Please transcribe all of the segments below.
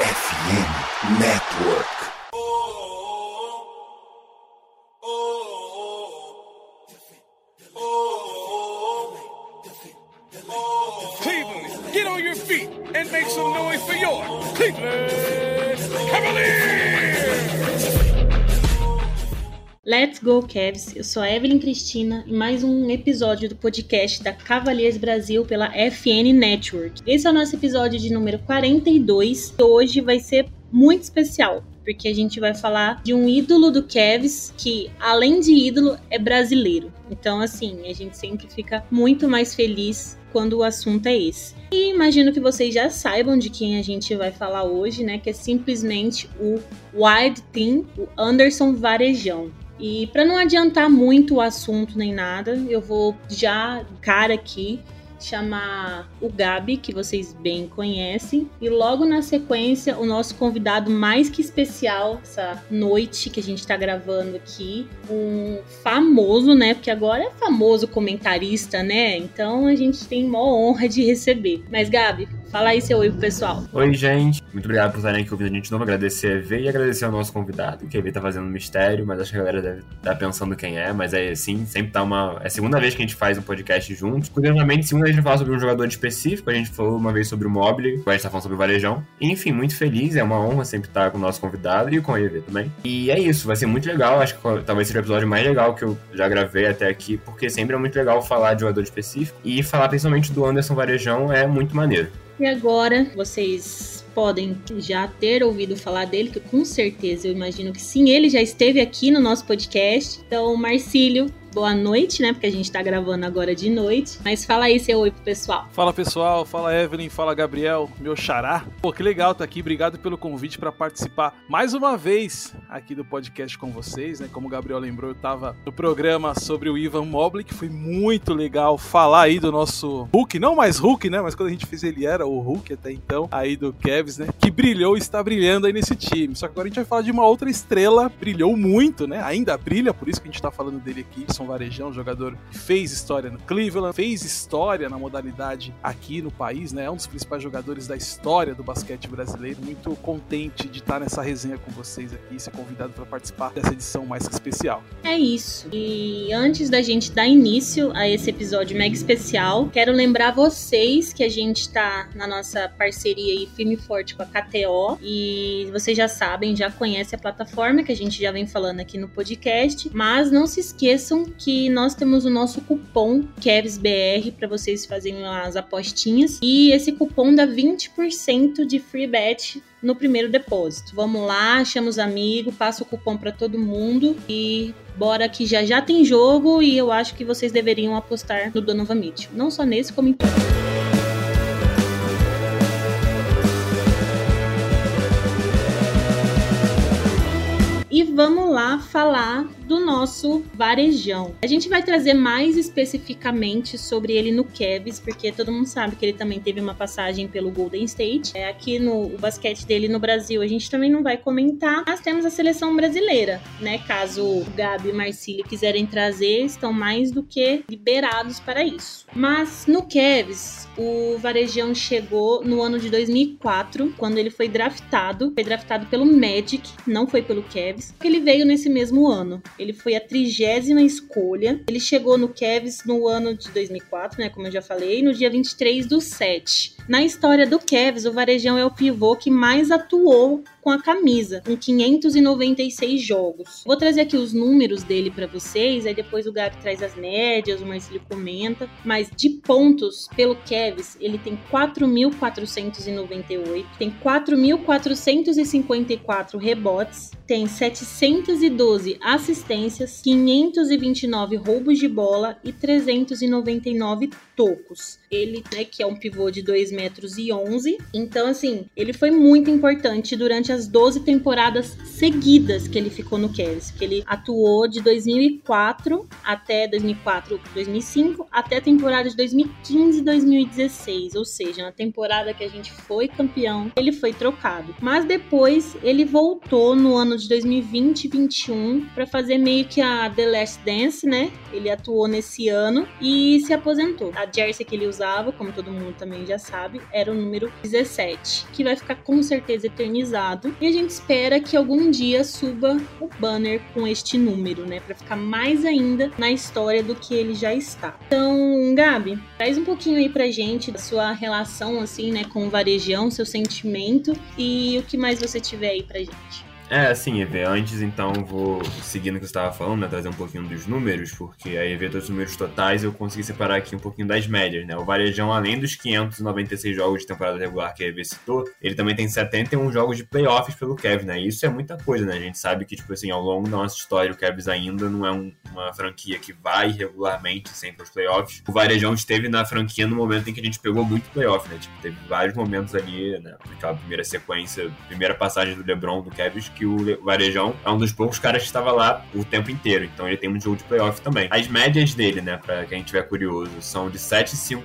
FM Network. Cleveland, get on your feet and make some noise for your Cleveland Let's go, Cavs! Eu sou a Evelyn Cristina e mais um episódio do podcast da Cavaliers Brasil pela FN Network. Esse é o nosso episódio de número 42 e hoje vai ser muito especial. Porque a gente vai falar de um ídolo do Cavs que, além de ídolo, é brasileiro. Então, assim, a gente sempre fica muito mais feliz quando o assunto é esse. E imagino que vocês já saibam de quem a gente vai falar hoje, né? Que é simplesmente o Wild Team, o Anderson Varejão. E para não adiantar muito o assunto nem nada, eu vou já cara aqui chamar o Gabi, que vocês bem conhecem, e logo na sequência o nosso convidado mais que especial essa noite que a gente tá gravando aqui, um famoso, né? Porque agora é famoso comentarista, né? Então a gente tem uma honra de receber. Mas Gabi, Fala aí seu oi pro pessoal. Oi, gente. Muito obrigado por estarem aqui ouvindo a gente de novo. Agradecer a EV e agradecer ao nosso convidado, que a EV tá fazendo um mistério, mas acho que a galera deve estar tá pensando quem é. Mas é assim, sempre tá uma. É a segunda vez que a gente faz um podcast juntos. Curiosamente, segunda vez a gente fala sobre um jogador específico. A gente falou uma vez sobre o Mobile, agora a gente tá falando sobre o Varejão. Enfim, muito feliz. É uma honra sempre estar com o nosso convidado e com a EV também. E é isso, vai ser muito legal. Acho que talvez seja o episódio mais legal que eu já gravei até aqui, porque sempre é muito legal falar de jogador específico. E falar principalmente do Anderson Varejão é muito maneiro. E agora vocês podem já ter ouvido falar dele, que com certeza eu imagino que sim, ele já esteve aqui no nosso podcast. Então, Marcílio, boa noite, né? Porque a gente tá gravando agora de noite. Mas fala aí seu oi pro pessoal. Fala pessoal, fala Evelyn, fala Gabriel, meu xará. Pô, que legal tá aqui. Obrigado pelo convite para participar mais uma vez aqui do podcast com vocês, né? Como o Gabriel lembrou, eu tava no programa sobre o Ivan Mobley, que foi muito legal falar aí do nosso Hulk, não mais Hulk, né? Mas quando a gente fez ele era o Hulk até então, aí do Cavs, né? Que brilhou e está brilhando aí nesse time. Só que agora a gente vai falar de uma outra estrela, brilhou muito, né? Ainda brilha, por isso que a gente tá falando dele aqui. Anderson Varejão, jogador que fez história no Cleveland, fez história na modalidade aqui no país, né? É um dos principais jogadores da história do basquete brasileiro. Muito contente de estar nessa resenha com vocês aqui, ser convidado para participar dessa edição mais que especial. É isso. E antes da gente dar início a esse episódio mega especial, quero lembrar vocês que a gente está na nossa parceria aí firme forte com a KTO e vocês já sabem, já conhecem a plataforma que a gente já vem falando aqui no podcast, mas não se esqueçam que nós temos o nosso cupom KevsBR para vocês fazerem as apostinhas e esse cupom dá 20% de free bet no primeiro depósito. Vamos lá, chama os amigos, passa o cupom para todo mundo e bora que já já tem jogo e eu acho que vocês deveriam apostar no Donovan Mitchell, não só nesse como em todos. Vamos lá falar do nosso varejão. A gente vai trazer mais especificamente sobre ele no Cavs, porque todo mundo sabe que ele também teve uma passagem pelo Golden State. É, aqui no o basquete dele no Brasil a gente também não vai comentar, mas temos a seleção brasileira, né? Caso o Gabi e Marcílio quiserem trazer, estão mais do que liberados para isso. Mas no Cavs, o Varejão chegou no ano de 2004, quando ele foi draftado. Foi draftado pelo Magic, não foi pelo Cavs. Ele veio nesse mesmo ano. Ele foi a trigésima escolha. Ele chegou no Cavs no ano de 2004, né? Como eu já falei, no dia 23 do 7. Na história do Cavs, o Varejão é o pivô que mais atuou com a camisa, com 596 jogos. Vou trazer aqui os números dele para vocês, aí depois o Gabi traz as médias, o Marcelo comenta. Mas de pontos pelo Cavs, ele tem 4.498, tem 4.454 rebotes, tem 712 assistências, 529 roubos de bola e 399 tocos. Ele, né, que é um pivô de 2 metros e 11. Então, assim, ele foi muito importante durante as 12 temporadas seguidas que ele ficou no Cavs. Que ele atuou de 2004 até 2004, 2005, até a temporada de 2015 e 2016. Ou seja, na temporada que a gente foi campeão, ele foi trocado. Mas depois ele voltou no ano de 2020 e 2021 para fazer meio que a The Last Dance, né? Ele atuou nesse ano e se aposentou. A jersey que ele usava, como todo mundo também já sabe, era o número 17, que vai ficar com certeza eternizado. E a gente espera que algum dia suba o banner com este número, né, para ficar mais ainda na história do que ele já está. Então, Gabi, traz um pouquinho aí pra gente da sua relação assim, né, com o varejão, seu sentimento e o que mais você tiver aí pra gente. É, assim, Eve, antes então vou seguindo o que você estava falando, né, trazer um pouquinho dos números, porque aí todos os números totais eu consegui separar aqui um pouquinho das médias, né? O Varejão, além dos 596 jogos de temporada regular que a Eve citou, ele também tem 71 jogos de playoffs pelo Kevin, né? Isso é muita coisa, né? A gente sabe que, tipo assim, ao longo da nossa história, o Kevs ainda não é um, uma franquia que vai regularmente sempre aos playoffs. O Varejão esteve na franquia no momento em que a gente pegou muito playoff, né? Tipo, teve vários momentos ali, né? Naquela primeira sequência, primeira passagem do LeBron, do Kevs, que o Varejão é um dos poucos caras que estava lá o tempo inteiro. Então ele tem um jogo de playoff também. As médias dele, né, pra quem tiver curioso, são de 7,5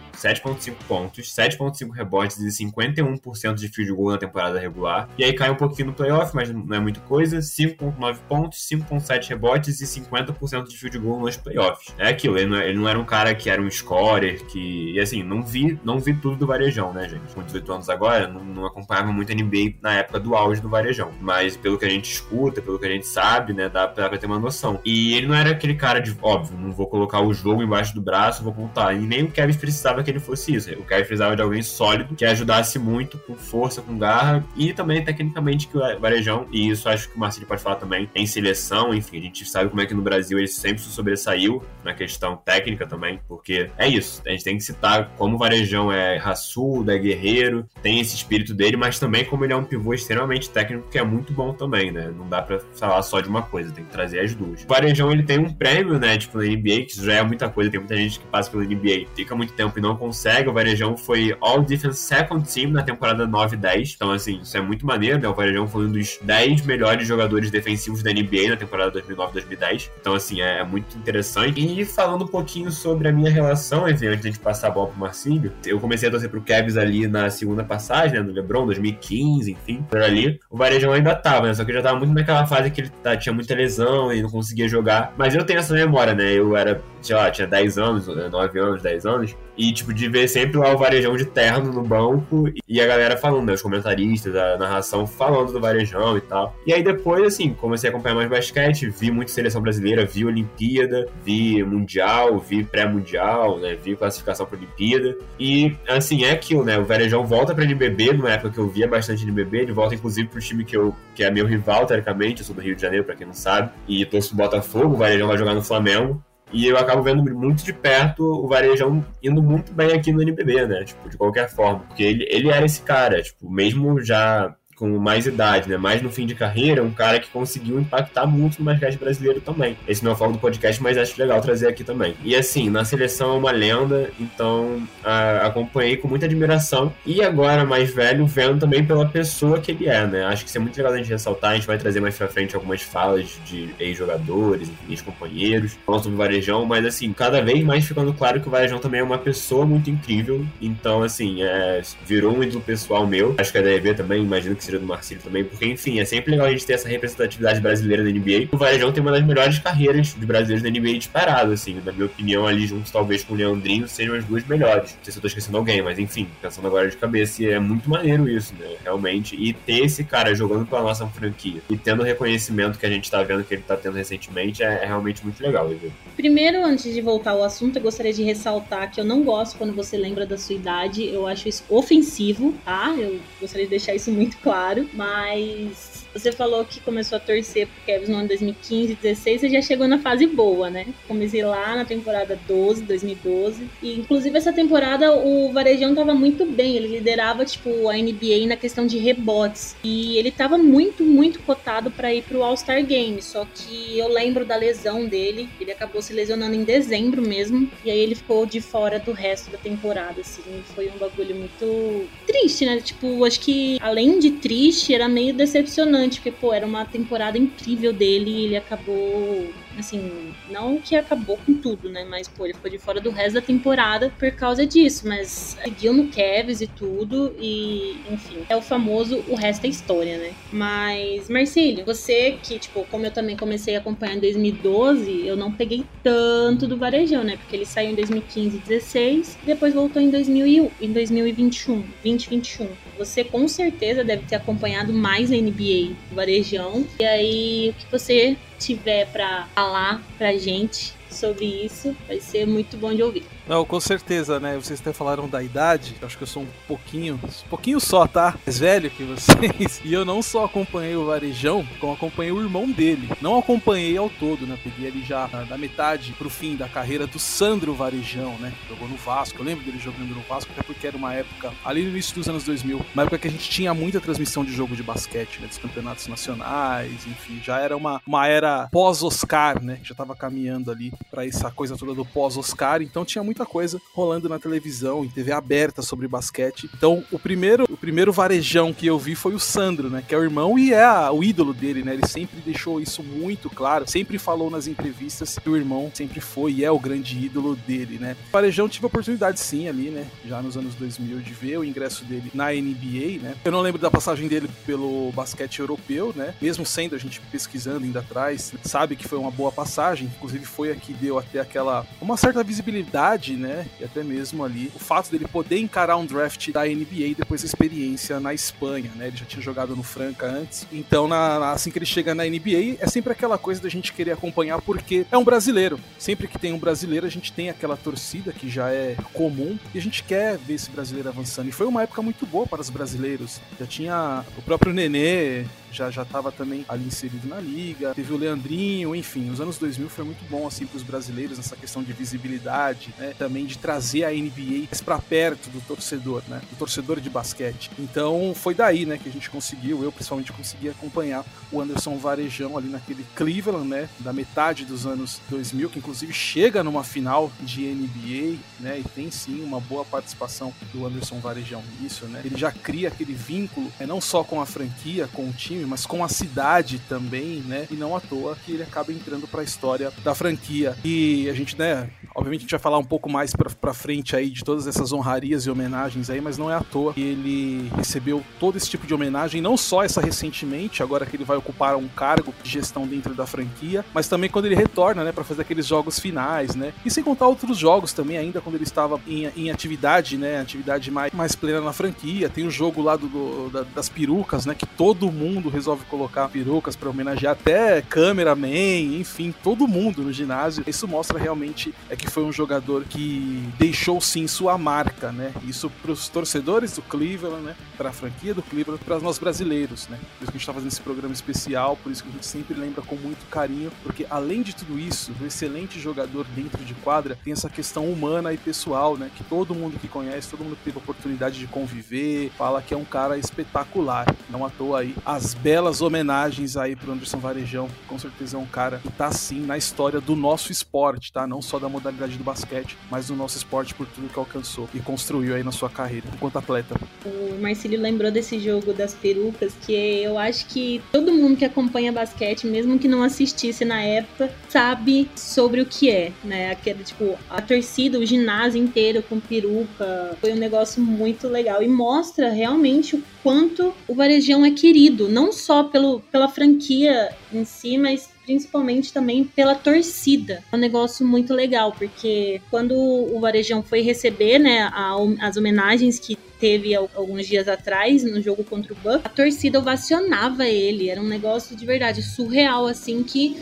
pontos, 7,5 rebotes e 51% de field goal na temporada regular. E aí cai um pouquinho no playoff, mas não é muita coisa. 5,9 pontos, 5,7 rebotes e 50% de field goal nos playoffs. É aquilo, ele não, é, ele não, era um cara que era um scorer, que. E assim, não vi, não vi tudo do Varejão, né, gente? Com 18 anos agora, não, não acompanhava muito NBA na época do auge do Varejão. Mas pelo que a gente escuta, pelo que a gente sabe, né, dá pra, ter uma noção. E ele não era aquele cara de, óbvio, não vou colocar o jogo embaixo do braço, vou contar. E nem o Kevin precisava que ele fosse isso. O Kevin precisava de alguém sólido, que ajudasse muito, com força, com garra, e também tecnicamente que o Varejão, e isso acho que o Marcelo pode falar também, em seleção, enfim, a gente sabe como é que no Brasil ele sempre se sobressaiu na questão técnica também, porque é isso, a gente tem que citar como o Varejão é raçudo, é guerreiro, tem esse espírito dele, mas também como ele é um pivô extremamente técnico, que é muito bom também, né? Não dá pra falar só de uma coisa, tem que trazer as duas. O Varejão, ele tem um prêmio, né, tipo, na NBA, que já é muita coisa, tem muita gente que passa pela NBA, fica muito tempo e não consegue. O Varejão foi All Defense Second Team na temporada 9 e 10. Então, assim, isso é muito maneiro, né? O Varejão foi um dos 10 melhores jogadores defensivos da NBA na temporada 2009-2010. Então, assim, é, é, muito interessante. E falando um pouquinho sobre a minha relação, enfim, antes de passar a bola pro Marcílio, eu comecei a torcer pro Cavs ali na segunda passagem, né, no LeBron, 2015, enfim, por ali. O Varejão ainda tava, né? Só que eu já tava muito naquela fase que ele tá, tinha muita lesão e não conseguia jogar. Mas eu tenho essa memória, né? Eu era, sei lá, tinha 10 anos, 9 anos, 10 anos. E, tipo, de ver sempre lá o Varejão de terno no banco e a galera falando, né? Os comentaristas, a narração falando do Varejão e tal. E aí depois, assim, comecei a acompanhar mais basquete, vi muito seleção brasileira, vi Olimpíada, vi Mundial, vi pré-mundial, né? Vi classificação pra Olimpíada. E, assim, é aquilo, né? O Varejão volta pra NBB, numa época que eu via bastante NBB, ele volta inclusive pro time que, eu, que é meu rival, teoricamente, eu sou do Rio de Janeiro, pra quem não sabe, e torço pro Botafogo, o Varejão vai jogar no Flamengo. E eu acabo vendo muito de perto o Varejão indo muito bem aqui no NBB, né? Tipo, de qualquer forma. Porque ele, ele era esse cara, tipo, mesmo já com mais idade, né? Mais no fim de carreira, um cara que conseguiu impactar muito no basquete brasileiro também. Esse não é o foco do podcast, mas acho legal trazer aqui também. E assim, na seleção é uma lenda, então a, acompanhei com muita admiração. E agora, mais velho, vendo também pela pessoa que ele é, né? Acho que isso é muito legal a gente ressaltar. A gente vai trazer mais pra frente algumas falas de ex-jogadores, ex-companheiros, falando sobre o Varejão, mas assim, cada vez mais ficando claro que o Varejão também é uma pessoa muito incrível. Então, assim, é, virou um ídolo pessoal meu. Acho que a DEV também, imagino que do Marcílio também, porque, enfim, é sempre legal a gente ter essa representatividade brasileira na NBA. O Varejão tem uma das melhores carreiras de brasileiros na NBA disparado, assim, na minha opinião, ali junto talvez com o Leandrinho, sejam as duas melhores. Não sei se eu tô esquecendo alguém, mas enfim, pensando agora de cabeça, e é muito maneiro isso, né, realmente. E ter esse cara jogando pela nossa franquia e tendo o reconhecimento que a gente tá vendo que ele tá tendo recentemente é, é realmente muito legal, viu? Primeiro, antes de voltar ao assunto, eu gostaria de ressaltar que eu não gosto quando você lembra da sua idade, eu acho isso ofensivo, tá? Eu gostaria de deixar isso muito claro claro, mas você falou que começou a torcer pro Cavs no ano 2015, 16, você já chegou na fase boa, né? Comecei lá na temporada 12, 2012. E inclusive essa temporada o Varejão tava muito bem, ele liderava tipo a NBA na questão de rebotes. E ele tava muito, muito cotado para ir pro All-Star Game, só que eu lembro da lesão dele, ele acabou se lesionando em dezembro mesmo, e aí ele ficou de fora do resto da temporada, assim. Foi um bagulho muito triste, né? Tipo, acho que além de triste, era meio decepcionante porque, pô, era uma temporada incrível dele e ele acabou assim, não que acabou com tudo, né? Mas, pô, ele ficou de fora do resto da temporada por causa disso. Mas seguiu no Cavs e tudo. E, enfim, é o famoso o resto é história, né? Mas, Marcílio, você que, tipo, como eu também comecei a acompanhar em 2012, eu não peguei tanto do Varejão, né? Porque ele saiu em 2015 e 16, e depois voltou em, 2000, em 2021, 2021. Você com certeza deve ter acompanhado mais a NBA do Varejão. E aí, o que você tiver para falar pra gente sobre isso, vai ser muito bom de ouvir. Não, com certeza, né? Vocês até falaram da idade. Acho que eu sou um pouquinho, um pouquinho só, tá? Mais velho que vocês. E eu não só acompanhei o Varejão, como acompanhei o irmão dele. Não acompanhei ao todo, né? Peguei ali já da metade pro fim da carreira do Sandro Varejão, né? Jogou no Vasco. Eu lembro dele jogando no Vasco, até porque era uma época, ali no início dos anos 2000, uma época que a gente tinha muita transmissão de jogo de basquete, né? Dos campeonatos nacionais, enfim. Já era uma, uma era pós-Oscar, né? Já tava caminhando ali para essa coisa toda do pós-Oscar. Então tinha muito muita coisa rolando na televisão, em TV aberta sobre basquete. Então, o primeiro, o primeiro varejão que eu vi foi o Sandro, né? Que é o irmão e é a, o ídolo dele, né? Ele sempre deixou isso muito claro, sempre falou nas entrevistas que o irmão sempre foi e é o grande ídolo dele, né? O varejão tive a oportunidade sim ali, né? Já nos anos 2000 de ver o ingresso dele na NBA, né? Eu não lembro da passagem dele pelo basquete europeu, né? Mesmo sendo a gente pesquisando ainda atrás, sabe que foi uma boa passagem, inclusive foi a que deu até aquela uma certa visibilidade né? E até mesmo ali o fato dele poder encarar um draft da NBA depois a experiência na Espanha, né? Ele já tinha jogado no Franca antes. Então, na, assim que ele chega na NBA, é sempre aquela coisa da gente querer acompanhar porque é um brasileiro. Sempre que tem um brasileiro, a gente tem aquela torcida que já é comum e a gente quer ver esse brasileiro avançando. E foi uma época muito boa para os brasileiros. Já tinha o próprio Nenê, já já estava também ali inserido na liga. Teve o Leandrinho, enfim, os anos 2000 foi muito bom assim para os brasileiros nessa questão de visibilidade, né? Também de trazer a NBA para perto do torcedor, né? Do torcedor de basquete. Então foi daí, né, que a gente conseguiu, eu principalmente consegui acompanhar o Anderson Varejão ali naquele Cleveland, né, da metade dos anos 2000, que inclusive chega numa final de NBA, né? E tem sim uma boa participação do Anderson Varejão nisso, né? Ele já cria aquele vínculo, é não só com a franquia, com o time, mas com a cidade também, né? E não à toa que ele acaba entrando para a história da franquia. E a gente, né, obviamente a gente vai falar um pouco mais pra frente aí de todas essas honrarias e homenagens aí, mas não é à toa que ele recebeu todo esse tipo de homenagem, não só essa recentemente, agora que ele vai ocupar um cargo de gestão dentro da franquia, mas também quando ele retorna, né, para fazer aqueles jogos finais, né? E sem contar outros jogos também, ainda quando ele estava em, em atividade, né, atividade mais, mais plena na franquia. Tem o jogo lá do, do da, das perucas, né, que todo mundo resolve colocar perucas para homenagear até cameraman, enfim, todo mundo no ginásio. Isso mostra realmente é que foi um jogador que deixou sim sua marca, né? Isso para os torcedores do Cleveland, né? Para a franquia do Cleveland, para nós brasileiros, né? Por isso que a gente está fazendo esse programa especial, por isso que a gente sempre lembra com muito carinho, porque além de tudo isso, do excelente jogador dentro de quadra, tem essa questão humana e pessoal, né? Que todo mundo que conhece, todo mundo que teve a oportunidade de conviver, fala que é um cara espetacular. Não à toa aí as belas homenagens aí pro Anderson Varejão. Com certeza é um cara que tá sim na história do nosso esporte, tá? Não só da modalidade do basquete, mas do nosso esporte por tudo que alcançou e construiu aí na sua carreira enquanto atleta. O Marcílio lembrou desse jogo das perucas, que eu acho que todo mundo que acompanha basquete, mesmo que não assistisse na época, sabe sobre o que é, né? Aquele, tipo, a torcida, o ginásio inteiro com peruca. Foi um negócio muito legal e mostra realmente o quanto o Varejão é querido, não só pelo, pela franquia em si, mas principalmente também pela torcida. É um negócio muito legal, porque quando o Varejão foi receber né, a, as homenagens que teve alguns dias atrás no jogo contra o Buck, a torcida ovacionava ele. Era um negócio de verdade surreal, assim, que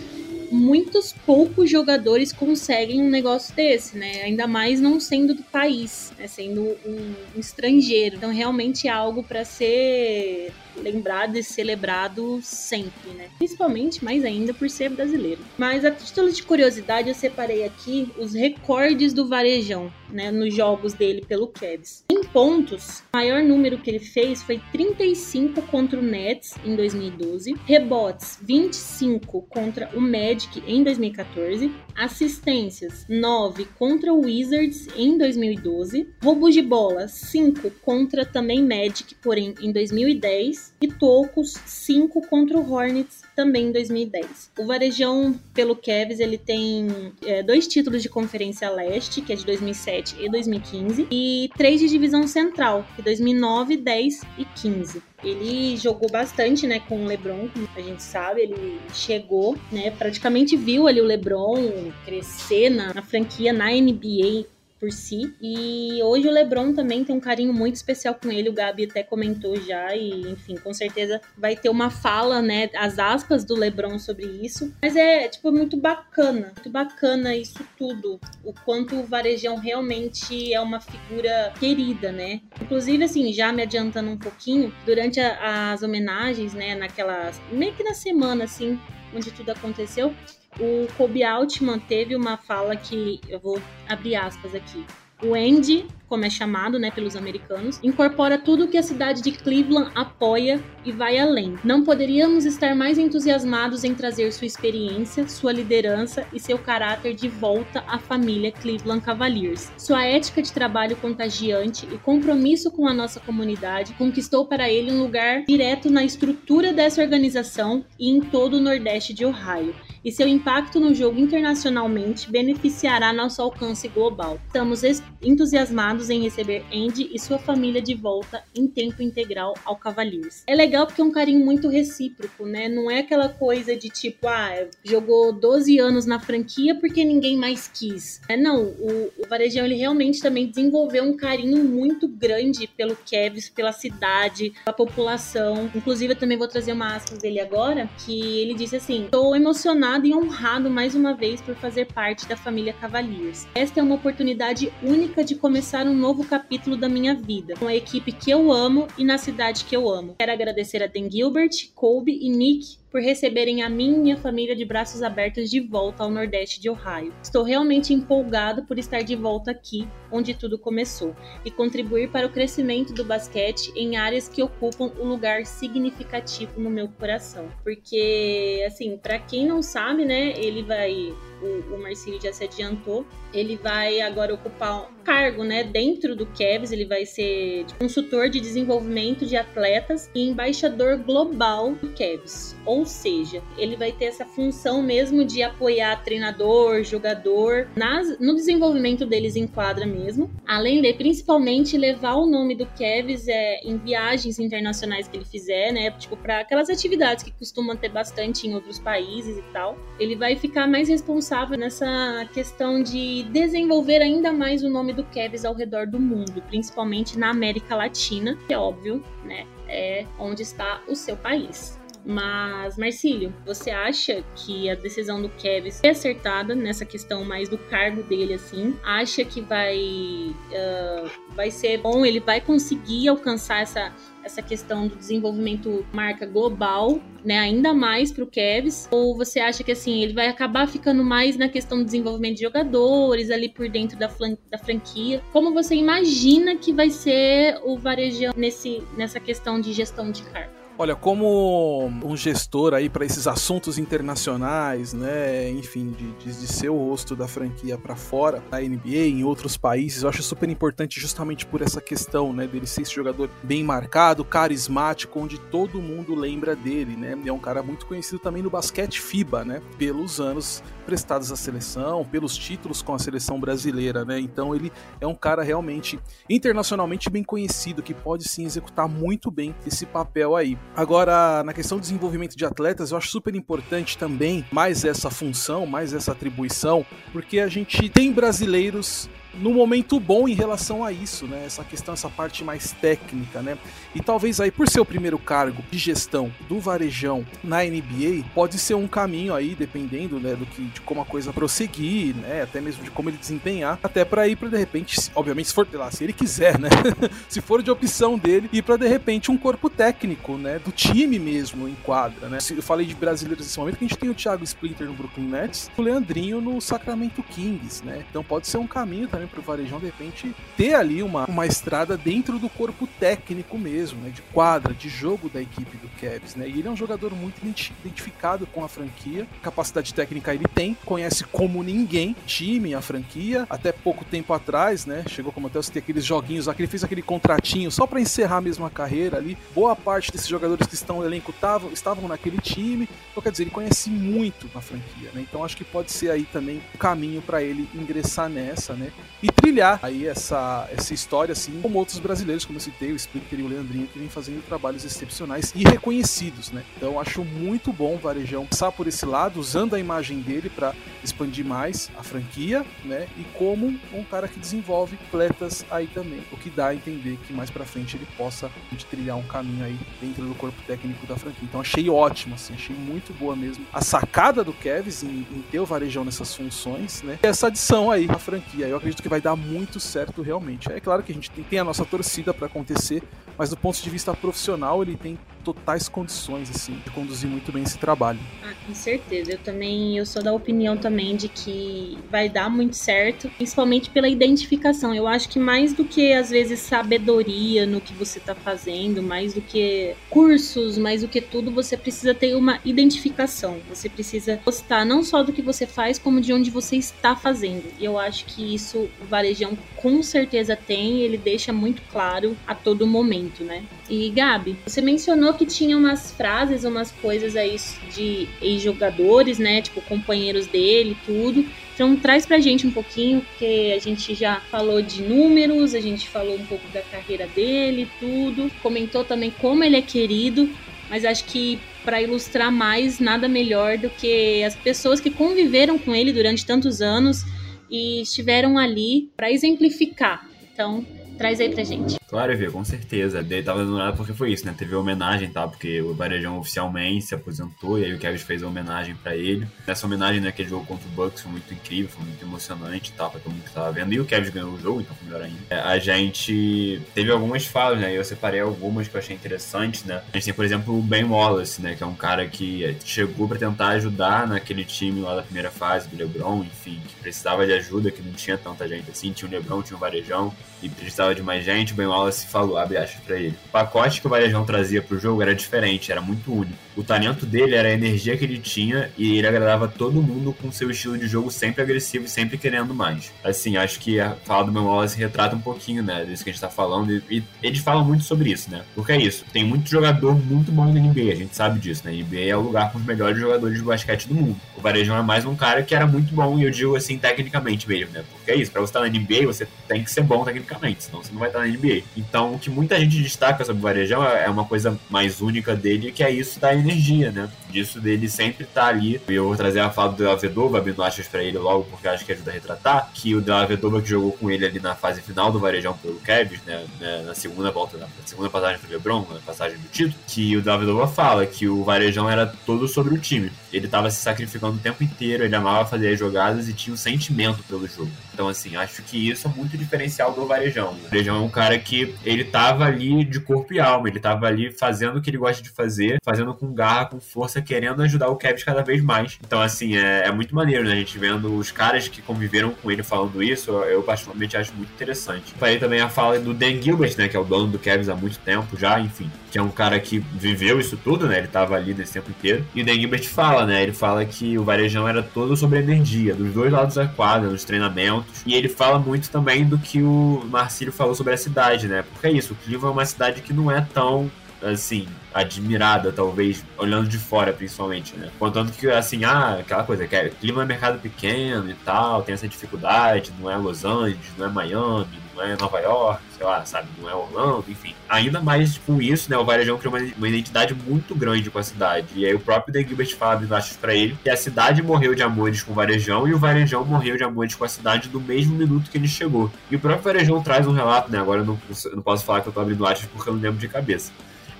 muitos poucos jogadores conseguem um negócio desse, né? Ainda mais não sendo do país, né? sendo um, um estrangeiro. Então, realmente é algo para ser lembrado e celebrado sempre, né? Principalmente, mais ainda, por ser brasileiro. Mas a título de curiosidade, eu separei aqui os recordes do Varejão, né? Nos jogos dele pelo Cavs. Em pontos, o maior número que ele fez foi 35 contra o Nets em 2012. Rebotes, 25 contra o Magic em 2014, assistências 9 contra o Wizards em 2012, roubos de bola 5 contra também Magic, porém em 2010, e tocos 5 contra o Hornets também em 2010. O Varejão, pelo Cavs, ele tem é, dois títulos de Conferência Leste, que é de 2007 e 2015, e três de Divisão Central, que é 2009, 10 e 15. Ele jogou bastante, né, com o LeBron, como a gente sabe, ele chegou, né, praticamente viu ali o LeBron crescer na, na franquia, na NBA, por si. E hoje o LeBron também tem um carinho muito especial com ele, o Gabi até comentou já, e enfim, com certeza vai ter uma fala, né, as aspas do LeBron sobre isso. Mas é, tipo, muito bacana, muito bacana isso tudo, o quanto o Varejão realmente é uma figura querida, né? Inclusive, assim, já me adiantando um pouquinho, durante a, as homenagens, né, naquela, meio que na semana, assim, onde tudo aconteceu, o Kobe Altman teve uma fala que eu vou abrir aspas aqui. O Andy, como é chamado, né, pelos americanos, incorpora tudo que a cidade de Cleveland apoia e vai além. Não poderíamos estar mais entusiasmados em trazer sua experiência, sua liderança e seu caráter de volta à família Cleveland Cavaliers. Sua ética de trabalho contagiante e compromisso com a nossa comunidade conquistou para ele um lugar direto na estrutura dessa organização e em todo o Nordeste de Ohio e seu impacto no jogo internacionalmente beneficiará nosso alcance global. Estamos entusiasmados em receber Andy e sua família de volta em tempo integral ao Cavaliers. É legal porque é um carinho muito recíproco, né? Não é aquela coisa de tipo, ah, jogou 12 anos na franquia porque ninguém mais quis. É, não, o, o Varejão ele realmente também desenvolveu um carinho muito grande pelo Cavs, pela cidade, pela população. Inclusive, eu também vou trazer uma aspas dele agora, que ele disse assim: "Estou emocionado e honrado mais uma vez por fazer parte da família Cavaliers. Esta é uma oportunidade única de começar um novo capítulo da minha vida, com a equipe que eu amo e na cidade que eu amo. Quero agradecer a Dan Gilbert, Kobe e Nick por receberem a minha família de braços abertos de volta ao Nordeste de Ohio. Estou realmente empolgado por estar de volta aqui, onde tudo começou, e contribuir para o crescimento do basquete em áreas que ocupam um lugar significativo no meu coração. Porque, assim, para quem não sabe, né, ele vai o, o Marcílio já se adiantou, ele vai agora ocupar um cargo, né, dentro do Cavs, ele vai ser consultor de desenvolvimento de atletas e embaixador global do Cavs. Ou seja, ele vai ter essa função mesmo de apoiar treinador, jogador, nas, no desenvolvimento deles em quadra mesmo, além de principalmente levar o nome do Cavs é, em viagens internacionais que ele fizer, né, tipo para aquelas atividades que costumam ter bastante em outros países e tal. Ele vai ficar mais responsável nessa questão de desenvolver ainda mais o nome do Kevs ao redor do mundo, principalmente na América Latina, que é óbvio, né? É onde está o seu país. Mas, Marcílio, você acha que a decisão do Kevin é acertada nessa questão mais do cargo dele, assim? Acha que vai, uh, vai ser bom? Ele vai conseguir alcançar essa, essa questão do desenvolvimento marca global, né? Ainda mais para o Kevs? Ou você acha que, assim, ele vai acabar ficando mais na questão do desenvolvimento de jogadores ali por dentro da, da franquia? Como você imagina que vai ser o varejão nesse, nessa questão de gestão de cargo? Olha, como um gestor aí para esses assuntos internacionais, né, enfim, de, de, de ser o rosto da franquia para fora da NBA, em outros países, eu acho super importante justamente por essa questão, né, dele ser esse jogador bem marcado, carismático, onde todo mundo lembra dele, né? É um cara muito conhecido também no basquete FIBA, né, pelos anos prestados à seleção, pelos títulos com a seleção brasileira, né? Então ele é um cara realmente internacionalmente bem conhecido que pode sim executar muito bem esse papel aí. Agora, na questão do desenvolvimento de atletas, eu acho super importante também mais essa função, mais essa atribuição, porque a gente tem brasileiros no momento bom em relação a isso, né? Essa questão, essa parte mais técnica, né? E talvez aí, por ser o primeiro cargo de gestão do varejão na NBA, pode ser um caminho aí, dependendo, né, do que, de como a coisa prosseguir, né? Até mesmo de como ele desempenhar, até para ir para de repente, obviamente, se for lá, se ele quiser, né? se for de opção dele, ir para de repente um corpo técnico, né? Do time mesmo em quadra, né? Eu falei de brasileiros nesse momento que a gente tem o Thiago Splinter no Brooklyn Nets, o Leandrinho no Sacramento Kings, né? Então pode ser um caminho também também pro Varejão, de repente, ter ali uma, uma estrada dentro do corpo técnico mesmo, né? De quadra, de jogo da equipe do Cavs, né? E ele é um jogador muito identificado com a franquia, capacidade técnica ele tem, conhece como ninguém time, a franquia, até pouco tempo atrás, né? Chegou como até ter aqueles joguinhos lá, que ele fez aquele contratinho só para encerrar mesmo a carreira ali. Boa parte desses jogadores que estão no elenco tavam, estavam naquele time, então quer dizer, ele conhece muito a franquia, né? Então acho que pode ser aí também o caminho para ele ingressar nessa, né? E trilhar aí essa, essa história, assim, como outros brasileiros, como eu citei, o Splitter e o Leandrinho, que vem fazendo trabalhos excepcionais e reconhecidos, né? Então acho muito bom o Varejão passar por esse lado, usando a imagem dele para expandir mais a franquia, né? E como um cara que desenvolve atletas aí também, o que dá a entender que mais para frente ele possa trilhar um caminho aí dentro do corpo técnico da franquia. Então achei ótimo, assim, achei muito boa mesmo a sacada do Kevs em, em ter o Varejão nessas funções, né? E essa adição aí à franquia, eu acredito que vai dar muito certo realmente. É claro que a gente tem, tem a nossa torcida para acontecer, mas do ponto de vista profissional ele tem totais condições assim de conduzir muito bem esse trabalho. Ah, com certeza. Eu também eu sou da opinião também de que vai dar muito certo, principalmente pela identificação. Eu acho que mais do que às vezes sabedoria no que você está fazendo, mais do que cursos, mais do que tudo, você precisa ter uma identificação. Você precisa gostar não só do que você faz, como de onde você está fazendo. E eu acho que isso o varejão com certeza tem, ele deixa muito claro a todo momento, né? E Gabi, você mencionou que tinha umas frases, umas coisas aí de ex-jogadores, né? Tipo, companheiros dele, tudo. Então traz pra gente um pouquinho, porque a gente já falou de números, a gente falou um pouco da carreira dele, tudo. Comentou também como ele é querido, mas acho que para ilustrar mais, nada melhor do que as pessoas que conviveram com ele durante tantos anos e estiveram ali para exemplificar. Então, Traz aí pra gente. Claro, Evê, com certeza. Ele tava dando nada porque foi isso, né? Teve homenagem, tá? Porque o Varejão oficialmente se aposentou e aí o Kevin fez a homenagem para ele. Essa homenagem, né, aquele jogo contra o Bucks foi muito incrível, foi muito emocionante tal, pra todo mundo que tava vendo. E o Kevin ganhou o jogo, então foi melhor ainda. É, a gente teve algumas falas, né? Eu separei algumas que eu achei interessantes, né? A gente tem, por exemplo, o Ben Wallace, né? Que é um cara que chegou para tentar ajudar naquele time lá da primeira fase do LeBron, enfim, que precisava de ajuda, que não tinha tanta gente assim. Tinha o LeBron, tinha o Varejão e precisava de mais gente, Ben Wallace falou, abre aspas pra ele. O pacote que o Varejão trazia pro jogo era diferente, era muito único. O talento dele era a energia que ele tinha e ele agradava todo mundo com seu estilo de jogo sempre agressivo e sempre querendo mais. Assim, acho que a fala do Ben Wallace retrata um pouquinho, né, disso que a gente tá falando e, e eles falam muito sobre isso, né? Porque é isso, tem muito jogador muito bom na NBA, a gente sabe disso, né? A NBA é o lugar com os melhores jogadores de basquete do mundo. O Varejão é mais um cara que era muito bom e eu digo assim, tecnicamente mesmo, né? Porque é isso, pra você estar na NBA, você tem que ser bom tecnicamente, senão você não vai estar na NBA. Então, o que muita gente destaca sobre o Varejão é, é uma coisa mais única dele, que é isso da energia, né? Disso dele sempre estar ali. E eu vou trazer a fala do Avedova, abrindo aspas pra ele logo, porque acho que ajuda a retratar, que o Avedova que jogou com ele ali na fase final do Varejão pelo Cavs, né? Na segunda volta, na segunda passagem pro LeBron, na passagem do título, que o Davidova fala que o Varejão era todo sobre o time. Ele tava se sacrificando o tempo inteiro, ele amava fazer as jogadas e tinha um sentimento pelo jogo. Então, assim, acho que isso é muito diferencial do Varejão. O Varejão é um cara que ele tava ali de corpo e alma, ele tava ali fazendo o que ele gosta de fazer, fazendo com garra, com força, querendo ajudar o Kevin cada vez mais. Então, assim, é, é, muito maneiro, né? A gente vendo os caras que conviveram com ele falando isso, eu particularmente acho muito interessante. Falei também a fala do Dan Gilbert, né? Que é o dono do Kevin há muito tempo já, enfim. Que é um cara que viveu isso tudo, né? Ele tava ali nesse tempo inteiro. E o Dan Gilbert fala, né? Ele fala que o Varejão era todo sobre energia, dos dois lados da quadra, nos treinamentos. E ele fala muito também do que o Marcílio falou sobre a cidade, né? Porque é isso, o Cleveland é uma cidade que não é tão assim, admirada, talvez, olhando de fora, principalmente, né? Contanto que, assim, ah, aquela coisa, que é, Cleveland é mercado pequeno e tal, tem essa dificuldade, não é Los Angeles, não é Miami, não é Nova York, sei lá, sabe, não é Orlando, enfim. Ainda mais com isso, né, o Varejão criou uma, uma identidade muito grande com a cidade. E aí o próprio Dan Gilbert fala embaixo pra ele que a cidade morreu de amores com o Varejão e o Varejão morreu de amores com a cidade no mesmo minuto que ele chegou. E o próprio Varejão traz um relato, né, agora eu não, eu não posso falar que eu tô abrindo aspas porque eu não lembro de cabeça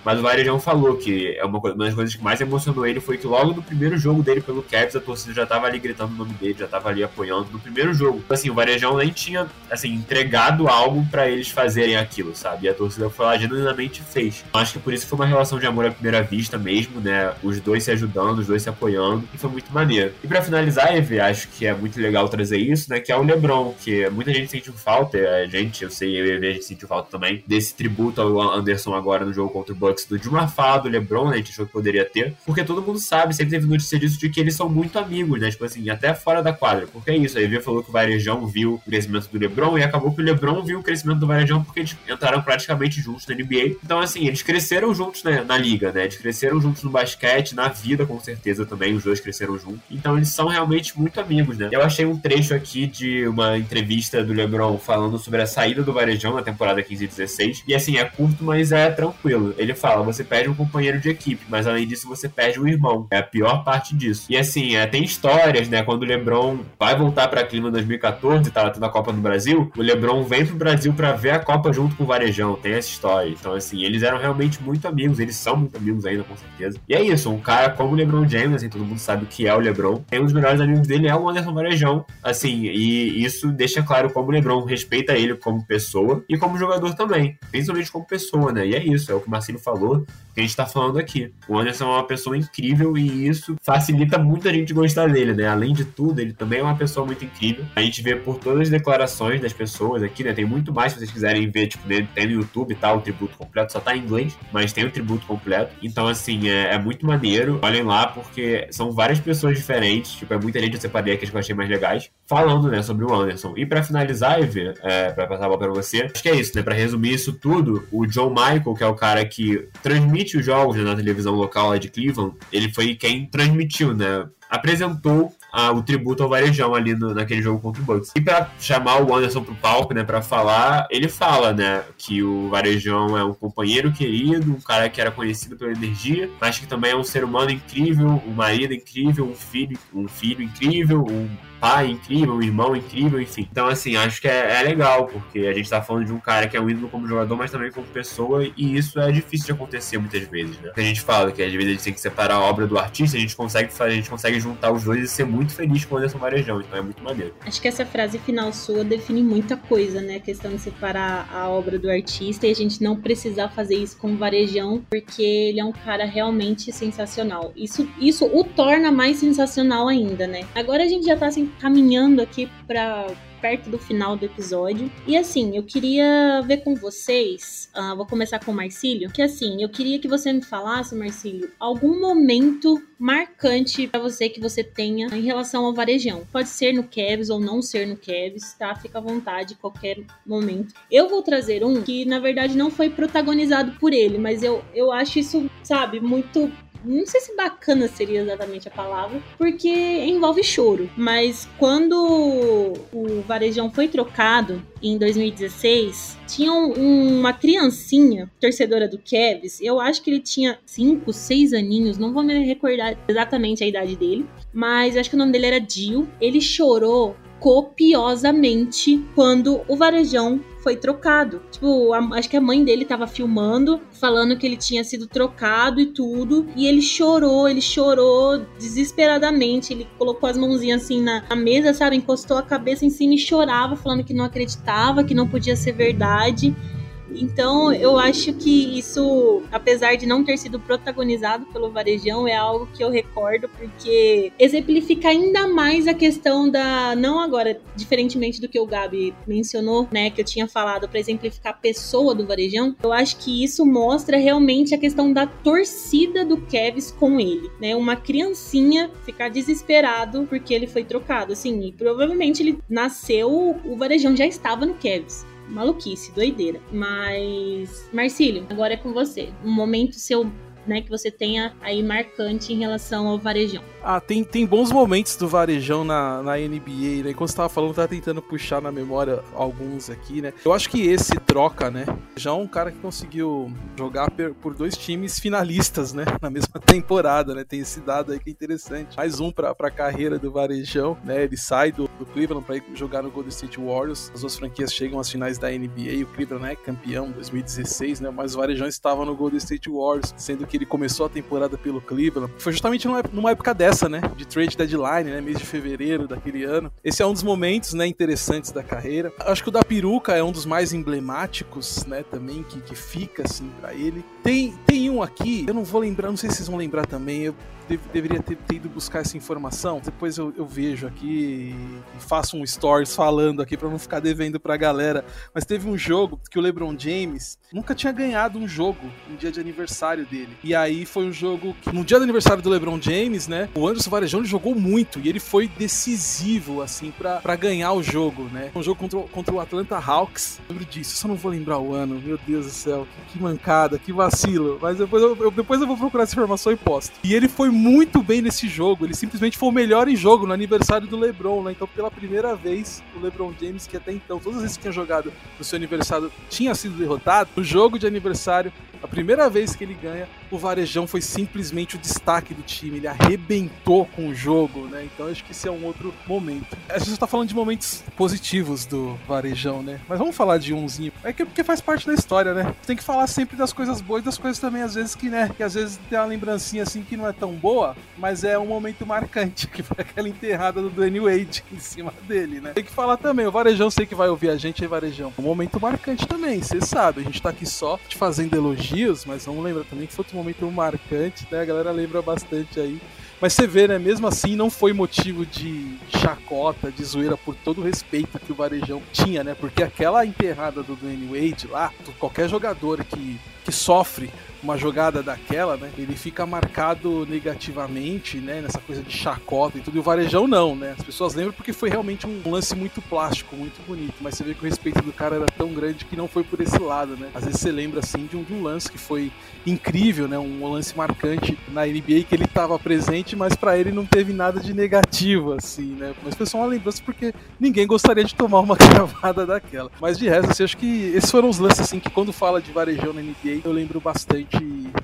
Mas o Varejão falou que é uma, uma das coisas que mais emocionou ele foi que logo no primeiro jogo dele pelo Cavs, a torcida já tava ali gritando o nome dele, já tava ali apoiando no primeiro jogo. Então, assim, o Varejão nem tinha, assim, entregado algo para eles fazerem aquilo, sabe? E a torcida foi lá genuinamente fez. Acho que por isso foi uma relação de amor à primeira vista mesmo, né? Os dois se ajudando, os dois se apoiando, e foi muito maneiro. E para finalizar, Eve, acho que é muito legal trazer isso, né? Que é o LeBron, que muita gente sentiu falta, a gente, eu sei, eu e a gente sentiu falta também, desse tributo ao Anderson agora no jogo contra o Bucks, de uma fala do LeBron, né? A gente achou que poderia ter, porque todo mundo sabe, sempre teve notícia disso, de que eles são muito amigos, né? Tipo assim, até fora da quadra. Porque é isso, a Eve falou que o Varejão viu o crescimento do LeBron e acabou que o LeBron viu o crescimento do Varejão porque eles entraram praticamente juntos na NBA. Então, assim, eles cresceram juntos né, na liga, né? Eles cresceram juntos no basquete, na vida, com certeza também, os dois cresceram juntos. Então, eles são realmente muito amigos, né? Eu achei um trecho aqui de uma entrevista do LeBron falando sobre a saída do Varejão na temporada 15 e 16. E, assim, é curto, mas é tranquilo. Ele fala: você perde um companheiro de equipe, mas além disso, você perde um irmão. É a pior parte disso. E, assim, é, tem histórias, né? Quando o LeBron vai voltar para Clima 2014, tava tendo a Copa no Brasil, o LeBron vem pro Brasil para ver a Copa junto com o Varejão. Tem essa história. Então, assim, eles eram realmente muito amigos, eles são muito amigos ainda, com certeza. E é isso, um cara como o LeBron James, assim, todo mundo sabe o que é o LeBron. Um dos melhores amigos dele é o Anderson Varejão, assim, e isso deixa claro como o LeBron respeita ele como pessoa e como jogador também, principalmente como pessoa, né? E é isso, é o que o Marcelo falou, que a gente tá falando aqui. O Anderson é uma pessoa incrível e isso facilita muito a gente gostar dele, né? Além de tudo, ele também é uma pessoa muito incrível. A gente vê por todas as declarações das pessoas aqui, né? Tem muito mais se vocês quiserem ver, tipo, tem no YouTube tal, o tributo completo, só tá em inglês, mas tem o tributo completo. Então, assim, é, é muito maneiro. Olhem lá, porque são várias pessoas diferentes, tipo, é muita gente, eu separei aqui que eu achei mais legais, falando, né, sobre o Anderson. E para finalizar, Ivy, é, pra passar a bola pra você, acho que é isso, né? Pra resumir isso tudo, o John Michael, que é o cara que transmite os jogos na televisão local lá de Cleveland, ele foi quem transmitiu, né? Apresentou ah, o tributo ao Varejão ali no, naquele jogo contra o Bucks. E para chamar o Anderson pro palco, né, para falar, ele fala, né, que o Varejão é um companheiro querido, um cara que era conhecido pela energia, mas que também é um ser humano incrível, um marido incrível, um filho, um filho incrível, um pai incrível, um irmão incrível, enfim. Então, assim, acho que é, é, legal, porque a gente tá falando de um cara que é um ídolo como jogador, mas também como pessoa, e isso é difícil de acontecer muitas vezes, né? A gente fala que às vezes a gente tem que separar a obra do artista, a gente consegue fazer, a gente consegue juntar os dois e ser muito feliz com o Anderson Varejão, então é muito maneiro. Acho que essa frase final sua define muita coisa, né? A questão de separar a obra do artista e a gente não precisar fazer isso com o Varejão, porque ele é um cara realmente sensacional. Isso, isso o torna mais sensacional ainda, né? Agora a gente já tá assim, caminhando aqui para perto do final do episódio. E assim, eu queria ver com vocês, uh, vou começar com o Marcílio, que assim, eu queria que você me falasse, Marcílio, algum momento marcante para você que você tenha em relação ao varejão. Pode ser no Kevs ou não ser no Kevs, tá? Fica à vontade, qualquer momento. Eu vou trazer um que na verdade não foi protagonizado por ele, mas eu, eu acho isso, sabe, muito não sei se bacana seria exatamente a palavra, porque envolve choro. Mas quando o Varejão foi trocado em 2016, tinha um, uma criancinha, torcedora do Kevs, eu acho que ele tinha 5, 6 aninhos, não vou me recordar exatamente a idade dele, mas acho que o nome dele era Dio. Ele chorou copiosamente quando o Varejão foi trocado. Tipo, a, acho que a mãe dele tava filmando, falando que ele tinha sido trocado e tudo. E ele chorou, ele chorou desesperadamente. Ele colocou as mãozinhas assim na, na mesa, sabe? Encostou a cabeça em cima e chorava, falando que não acreditava, que não podia ser verdade. Então, eu acho que isso, apesar de não ter sido protagonizado pelo Varejão, é algo que eu recordo porque exemplifica ainda mais a questão da não agora, diferentemente do que o Gabi mencionou, né, que eu tinha falado para exemplificar a pessoa do Varejão, eu acho que isso mostra realmente a questão da torcida do Kevs com ele, né? Uma criancinha ficar desesperado porque ele foi trocado, assim, e provavelmente ele nasceu, o Varejão já estava no Kevs maluquice, doideira. Mas, Marcílio, agora é com você. Um momento seu né, que você tenha aí marcante em relação ao Varejão? Ah, tem, tem bons momentos do Varejão na, na NBA, né? Enquanto você tava falando, tava tentando puxar na memória alguns aqui, né? Eu acho que esse troca, né? Já é um cara que conseguiu jogar por dois times finalistas, né? Na mesma temporada, né? Tem esse dado aí que é interessante. Mais um pra, pra carreira do Varejão, né? Ele sai do, do Cleveland pra ir jogar no Golden State Warriors. As duas franquias chegam às finais da NBA. O Cleveland é campeão 2016, né? Mas o Varejão estava no Golden State Warriors, sendo que ele começou a temporada pelo Cleveland. Foi justamente numa, numa época dessa, né? De trade deadline, né? Mês de fevereiro daquele ano. Esse é um dos momentos, né? Interessantes da carreira. Acho que o da peruca é um dos mais emblemáticos, né? Também que, que fica assim para ele. Tem, tem um aqui, eu não vou lembrar, não sei se vocês vão lembrar também. Eu deveria ter, ter, ido buscar essa informação. Depois eu, eu vejo aqui e faço um stories falando aqui para não ficar devendo pra galera. Mas teve um jogo que o LeBron James nunca tinha ganhado um jogo no dia de aniversário dele. E aí foi um jogo que no dia do aniversário do LeBron James, né? O Anderson Varejão jogou muito e ele foi decisivo assim para ganhar o jogo, né? Um jogo contra, contra o Atlanta Hawks. Eu lembro disso, só não vou lembrar o ano. Meu Deus do céu, que, que mancada, que vacilo. Mas depois eu, eu, depois eu vou procurar essa informação e posto. E ele foi muito bem nesse jogo. Ele simplesmente foi o melhor em jogo no aniversário do LeBron, né? Então, pela primeira vez, o LeBron James, que até então, todas as vezes que tinha jogado no seu aniversário, tinha sido derrotado, no jogo de aniversário, a primeira vez que ele ganha, o Varejão foi simplesmente o destaque do time. Ele arrebentou com o jogo, né? Então acho que esse é um outro momento. A gente está falando de momentos positivos do Varejão, né? Mas vamos falar de umzinho. É que porque faz parte da história, né? Tem que falar sempre das coisas boas e das coisas também, às vezes, que, né? Que às vezes tem uma lembrancinha assim que não é tão boa, mas é um momento marcante, que foi aquela enterrada do Danny Wade em cima dele, né? Tem que falar também. O Varejão sei que vai ouvir a gente aí, Varejão. Um momento marcante também, você sabe. A gente tá aqui só te fazendo elogios mas vamos lembrar também que foi outro momento marcante, né? A galera lembra bastante aí. Mas você vê, né? Mesmo assim, não foi motivo de chacota, de zoeira, por todo o respeito que o Varejão tinha, né? Porque aquela enterrada do Dwayne Wade lá, qualquer jogador que, que sofre uma jogada daquela, né? Ele fica marcado negativamente, né? Nessa coisa de chacota e tudo. E o Varejão não, né? As pessoas lembram porque foi realmente um lance muito plástico, muito bonito. Mas você vê que o respeito do cara era tão grande que não foi por esse lado, né? Às vezes você lembra, assim, de um, de um lance que foi incrível, né? Um lance marcante na NBA que ele estava presente, mas para ele não teve nada de negativo, assim, né? Mas foi só uma lembrança porque ninguém gostaria de tomar uma cravada daquela. Mas de resto, assim, acho que esses foram os lances, assim, que quando fala de Varejão na NBA, eu lembro bastante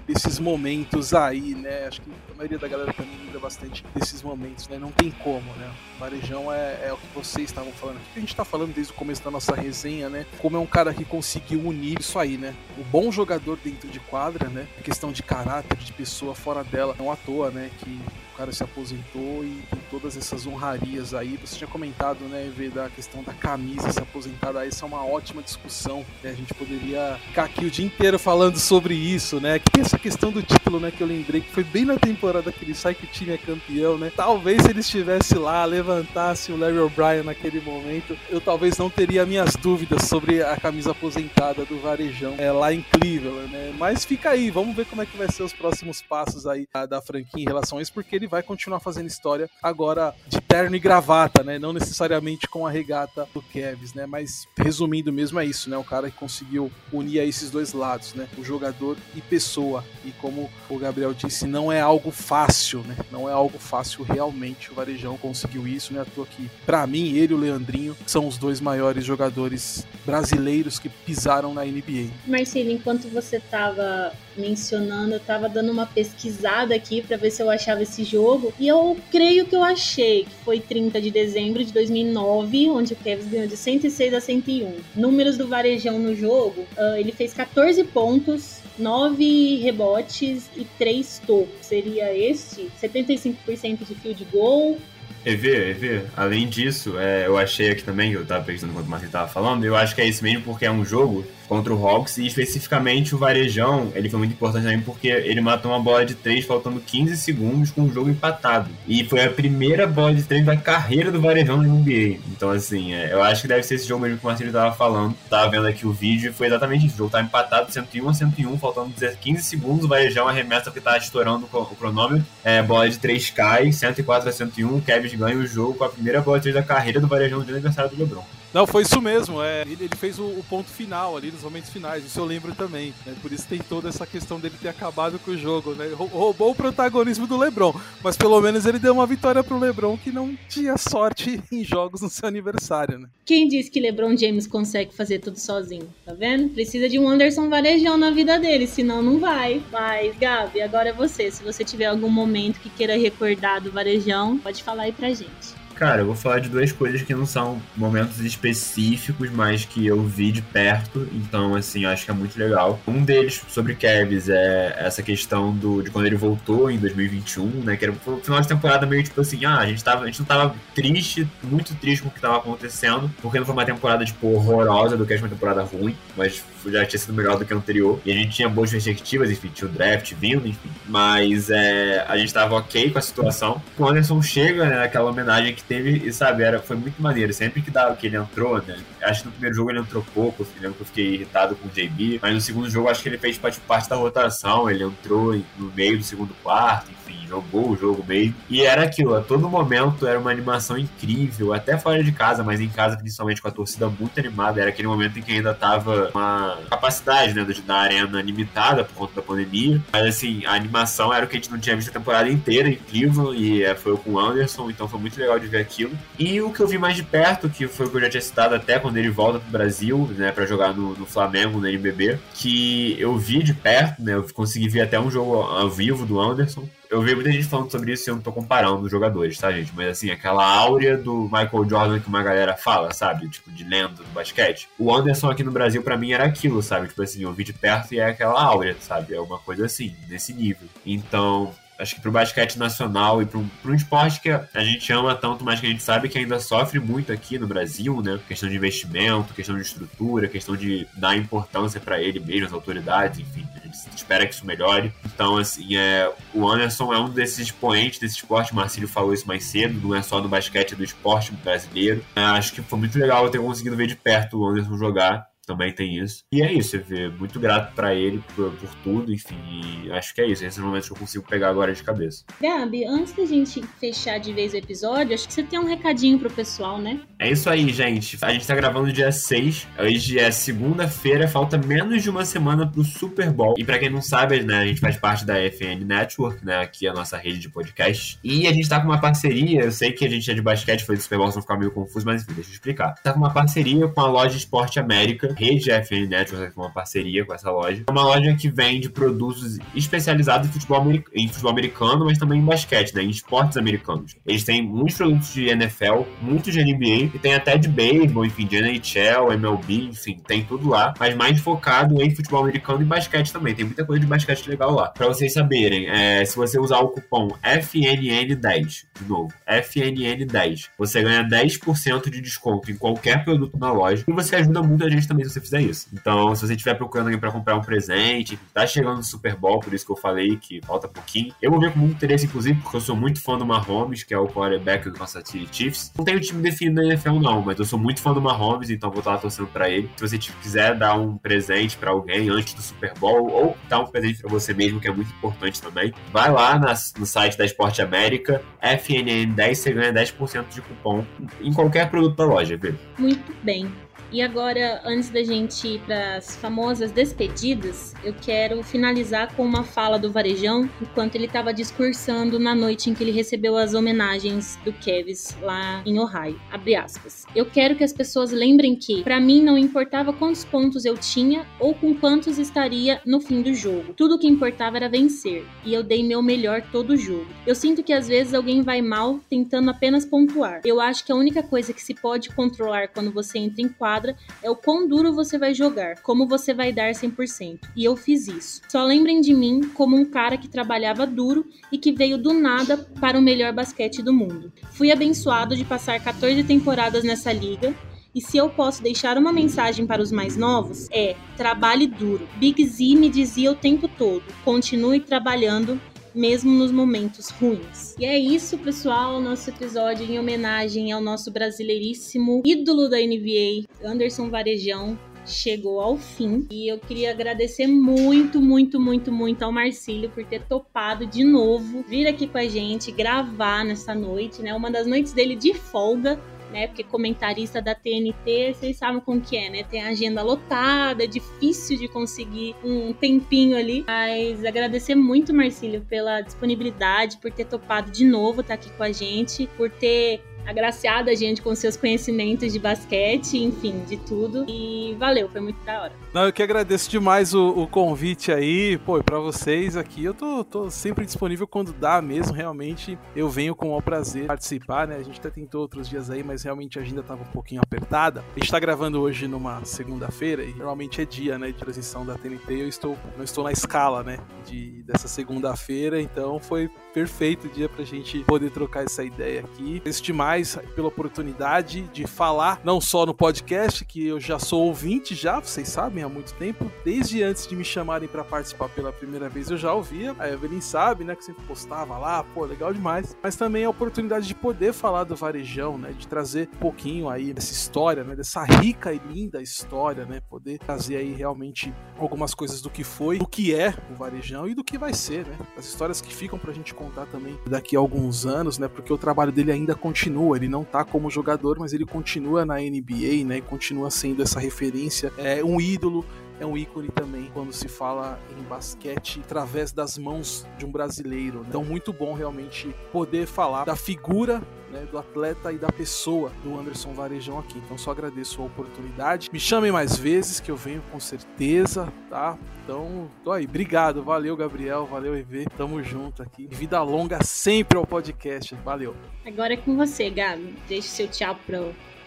desses momentos aí, né? Acho que a maioria da galera também lembra bastante desses momentos, né? Não tem como, né? Varejão é, é o que vocês estavam falando. O que a gente tá falando desde o começo da nossa resenha, né? Como é um cara que conseguiu unir isso aí, né? O bom jogador dentro de quadra, né? A questão de caráter, de pessoa fora dela. Não à toa, né? Que cara se aposentou e tem todas essas honrarias aí. Você tinha comentado, né, ver da questão da camisa se aposentar, essa é uma ótima discussão. Né? A gente poderia ficar aqui o dia inteiro falando sobre isso, né? Que tem essa questão do título, né, que eu lembrei que foi bem na temporada que ele sai que o time é campeão, né? Talvez se ele estivesse lá, levantasse o Larry O'Brien naquele momento, eu talvez não teria minhas dúvidas sobre a camisa aposentada do Varejão é, lá em Cleveland, né? Mas fica aí, vamos ver como é que vai ser os próximos passos aí da, da franquia em relação a isso, porque ele vai continuar fazendo história agora de terno e gravata, né? Não necessariamente com a regata do Kevs, né? Mas resumindo mesmo é isso, né? O cara que conseguiu unir esses dois lados, né? O jogador e pessoa. E como o Gabriel disse, não é algo fácil, né? Não é algo fácil realmente. O Varejão conseguiu isso, né? À toa que, pra mim, ele e o Leandrinho são os dois maiores jogadores brasileiros que pisaram na NBA. Marcelo, enquanto você tava mencionando, eu tava dando uma pesquisada aqui para ver se eu achava esse jogo. E eu creio que eu achei que foi 30 de dezembro de 2009, onde o Kevs ganhou de 106 a 101. Números do Varejão no jogo, uh, ele fez 14 pontos, 9 rebotes e 3 tocos. Seria este? 75% de field goal, EV, EV, além disso, é, eu achei aqui também, eu tava pensando quando o Marcelo tava falando, eu acho que é isso mesmo porque é um jogo contra o Hawks e especificamente o Varejão, ele foi muito importante também porque ele matou uma bola de três faltando 15 segundos com o jogo empatado. E foi a primeira bola de três da carreira do Varejão na NBA. Então, assim, é, eu acho que deve ser esse jogo mesmo que o Marcelo tava falando. Tava vendo aqui o vídeo foi exatamente isso. O jogo tava empatado 101 a 101, faltando 15 segundos. O Varejão arremessa porque tava estourando o cronômetro. É, bola de três cai, 104 a 101. O Kevin ganha o jogo com a primeira bola de três da carreira do Varejão de aniversário do LeBron. Não, foi isso mesmo. É, ele, ele fez o, o, ponto final ali nos momentos finais. Isso eu lembro também. Né? Por isso tem toda essa questão dele ter acabado com o jogo, né? Roubou o protagonismo do LeBron, mas pelo menos ele deu uma vitória pro LeBron que não tinha sorte em jogos no seu aniversário, né? Quem disse que LeBron James consegue fazer tudo sozinho? Tá vendo? Precisa de um Anderson Varejão na vida dele, senão não vai. Mas, Gabi, agora é você. Se você tiver algum momento que queira recordar do Varejão, pode falar aí pra gente. Cara, eu vou falar de duas coisas que não são momentos específicos, mas que eu vi de perto, então, assim, acho que é muito legal. Um deles, sobre Kevs, é essa questão do, de quando ele voltou em 2021, né, que era o final de temporada meio tipo assim, ah, a gente, tava, a gente não tava triste, muito triste com o que tava acontecendo, porque não foi uma temporada, tipo, horrorosa do que uma temporada ruim, mas já tinha sido melhor do que a anterior. E a gente tinha boas perspectivas, enfim, tinha o draft vindo, enfim. Mas é, a gente tava ok com a situação. O Anderson chega, né, aquela homenagem que teve, e sabe, era, foi muito maneiro. Sempre que, dava, que ele entrou, né, acho que no primeiro jogo ele entrou pouco, eu lembro que eu fiquei irritado com o JB, mas no segundo jogo acho que ele fez tipo, parte da rotação, ele entrou no meio do segundo quarto, enfim, jogou o jogo mesmo. E era aquilo, a todo momento era uma animação incrível, até fora de casa, mas em casa principalmente com a torcida muito animada. Era aquele momento em que ainda tava uma capacidade, né, da arena limitada por conta da pandemia. Mas assim, a animação era o que a gente não tinha visto a temporada inteira Cleveland e é, foi com o Anderson, então foi muito legal de ver aquilo. E o que eu vi mais de perto, que foi o que eu já tinha citado até quando ele volta pro Brasil, né, para jogar no, no, Flamengo, no NBB, que eu vi de perto, né, eu consegui ver até um jogo ao vivo do Anderson eu vi muita gente falando sobre isso e eu não tô comparando os jogadores, tá, gente? Mas assim, aquela áurea do Michael Jordan que uma galera fala, sabe? Tipo, de lenda do basquete. O Anderson aqui no Brasil, para mim, era aquilo, sabe? Tipo assim, eu vi de perto e é aquela áurea, sabe? É uma coisa assim, nesse nível. Então, acho que pro basquete nacional e pro, pro esporte que a gente ama tanto, mas que a gente sabe que ainda sofre muito aqui no Brasil, né? Questão de investimento, questão de estrutura, questão de dar importância para ele mesmo, as autoridades, enfim gente espera que isso melhore. Então, assim, é, o Anderson é um desses expoentes desse esporte. O Marcílio falou isso mais cedo, não é só do basquete, é do esporte brasileiro. É, acho que foi muito legal eu ter conseguido ver de perto o Anderson jogar também tem isso. E é isso, eu muito grato para ele por, por, tudo, enfim, acho que é isso. Esses momentos que eu consigo pegar agora de cabeça. Gabi, antes da gente fechar de vez o episódio, acho que você tem um recadinho pro pessoal, né? É isso aí, gente. A gente tá gravando dia 6, hoje é segunda-feira, falta menos de uma semana pro Super Bowl. E para quem não sabe, né, a gente faz parte da FN Network, né, aqui é a nossa rede de podcast. E a gente tá com uma parceria, eu sei que a gente é de basquete, foi do Super Bowl, não ficar meio confuso, mas enfim, deixa eu explicar. Tá com uma parceria com a loja Esporte América, rede FN Network, uma parceria com essa loja. É uma loja que vende produtos especializados em futebol, em futebol americano, mas também em basquete, né? Em esportes americanos. Eles têm muitos produtos de NFL, muitos de NBA, e tem até de beisebol, enfim, de NHL, MLB, enfim, tem tudo lá, mas mais focado em futebol americano e basquete também. Tem muita coisa de basquete legal lá. Pra vocês saberem, é, se você usar o cupom FNN10, de novo, FNN10, você ganha 10% de desconto em qualquer produto na loja e você ajuda muito a gente também se você fizer isso. Então, se você estiver procurando alguém para comprar um presente, tá chegando o Super Bowl, por isso que eu falei que falta pouquinho. Eu vou ver com muito interesse, inclusive, porque eu sou muito fã do Mahomes, que é o quarterback do City Chiefs. Não tenho time definido na NFL, não, mas eu sou muito fã do Mahomes, então vou estar torcendo para ele. Se você quiser dar um presente para alguém antes do Super Bowl, ou dar um presente para você mesmo, que é muito importante também, vai lá no site da Esporte América, FNN10, você ganha 10% de cupom em qualquer produto da loja, viu? Muito bem. E agora, antes da gente ir para as famosas despedidas, eu quero finalizar com uma fala do Varejão, enquanto ele estava discursando na noite em que ele recebeu as homenagens do Kevs lá em Ohio. Abre aspas. Eu quero que as pessoas lembrem que, para mim, não importava quantos pontos eu tinha ou com quantos estaria no fim do jogo. Tudo o que importava era vencer, e eu dei meu melhor todo o jogo. Eu sinto que às vezes alguém vai mal tentando apenas pontuar. Eu acho que a única coisa que se pode controlar quando você entra em quadro quadra é o quão duro você vai jogar, como você vai dar 100%. E eu fiz isso. Só lembrem de mim como um cara que trabalhava duro e que veio do nada para o melhor basquete do mundo. Fui abençoado de passar 14 temporadas nessa liga e se eu posso deixar uma mensagem para os mais novos, é: trabalhe duro. Big Z me dizia o tempo todo: continue trabalhando mesmo nos momentos ruins. E é isso, pessoal, nosso episódio em homenagem ao nosso brasileiríssimo ídolo da NBA, Anderson Varejão. chegou ao fim e eu queria agradecer muito, muito, muito, muito ao Marcílio por ter topado de novo vir aqui com a gente gravar nessa noite, né? Uma das noites dele de folga né? Porque comentarista da TNT, vocês sabem como que é, né? Tem a agenda lotada, é difícil de conseguir um tempinho ali. Mas agradecer muito, Marcílio, pela disponibilidade, por ter topado de novo estar aqui com a gente, por ter agraciado a gente com seus conhecimentos de basquete, enfim, de tudo. E valeu, foi muito da hora. Não, eu que agradeço demais o, o convite aí, pô, para vocês aqui. Eu tô, tô, sempre disponível quando dá mesmo, realmente. Eu venho com o prazer participar, né? A gente até tentou outros dias aí, mas realmente a agenda tava um pouquinho apertada. A gente tá gravando hoje numa segunda-feira e normalmente é dia, né, de transição da TNT. Eu estou, não estou na escala, né, de, dessa segunda-feira, então foi perfeito dia pra gente poder trocar essa ideia aqui. Agradeço demais pela oportunidade de falar, não só no podcast, que eu já sou ouvinte já, vocês sabem, há muito tempo. Desde antes de me chamarem para participar pela primeira vez, eu já ouvia. A Evelyn sabe, né, que sempre postava lá, pô, legal demais. Mas também a oportunidade de poder falar do Varejão, né, de trazer um pouquinho aí dessa história, né, dessa rica e linda história, né, poder trazer aí realmente algumas coisas do que foi, do que é o Varejão e do que vai ser, né, as histórias que ficam pra gente contar também daqui a alguns anos, né? Porque o trabalho dele ainda continua. Ele não tá como jogador, mas ele continua na NBA, né? E continua sendo essa referência, é um ídolo é um ícone também quando se fala em basquete através das mãos de um brasileiro. Né? Então, muito bom realmente poder falar da figura né, do atleta e da pessoa do Anderson Varejão aqui. Então só agradeço a oportunidade. Me chamem mais vezes que eu venho com certeza, tá? Então, tô aí. Obrigado, valeu Gabriel, valeu EV. Tamo junto aqui. Vida longa sempre ao podcast. Valeu. Agora é com você, Gabi. Deixe seu tchau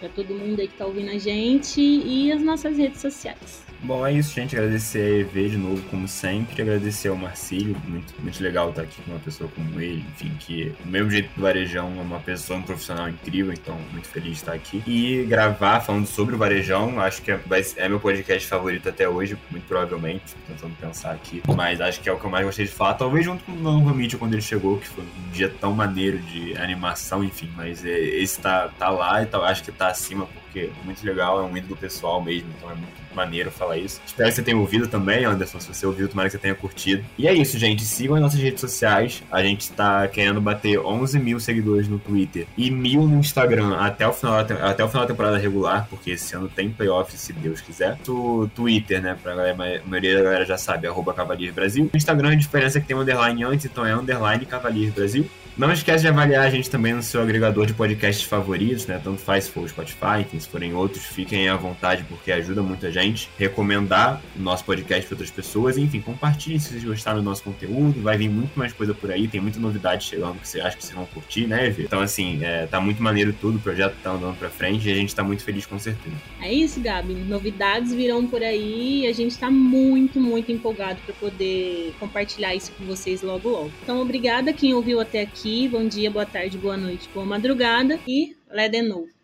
para todo mundo aí que tá ouvindo a gente e as nossas redes sociais. Bom, é isso, gente. Agradecer a EV de novo, como sempre. Agradecer ao Marcílio. Muito, muito legal estar aqui com uma pessoa como ele. Enfim, que do mesmo jeito do Varejão, é uma pessoa, um profissional incrível. Então, muito feliz de estar aqui. E gravar falando sobre o Varejão. Acho que é, é meu podcast favorito até hoje, muito provavelmente. Tentando pensar aqui. Mas acho que é o que eu mais gostei de falar. Talvez junto com o Novo Mitchell quando ele chegou, que foi um dia tão maneiro de animação, enfim. Mas é, esse tá, tá lá e tá, acho que tá acima, porque é muito legal. É um ídolo pessoal mesmo. Então, é muito maneiro falar isso. Espero que você tenha ouvido também, Anderson. Se você ouviu, tomara que você tenha curtido. E é isso, gente. Sigam as nossas redes sociais. A gente está querendo bater 11 mil seguidores no Twitter e mil no Instagram até o final da, até o final da temporada regular, porque esse ano tem playoffs, se Deus quiser. O Twitter, né? Pra galera, a maioria da galera já sabe, arroba Cavalier Brasil. No Instagram, a diferença é que tem um underline antes, então é underline Cavalier Brasil. Não esquece de avaliar a gente também no seu agregador de podcasts favoritos, né? Tanto faz se for o Spotify, se forem outros, fiquem à vontade, porque ajuda muito a gente. Recomendar o nosso podcast para outras pessoas, enfim, compartilhe se vocês gostaram do nosso conteúdo. Vai vir muito mais coisa por aí, tem muita novidade chegando que você acha que vocês vão curtir, né, Evê? Então, assim, é, tá muito maneiro tudo, o projeto tá andando pra frente e a gente tá muito feliz com certeza. É isso, Gabi. Novidades virão por aí e a gente tá muito, muito empolgado para poder compartilhar isso com vocês logo logo. Então, obrigada quem ouviu até aqui aqui. Bom dia, boa tarde, boa noite, boa madrugada e lé de novo.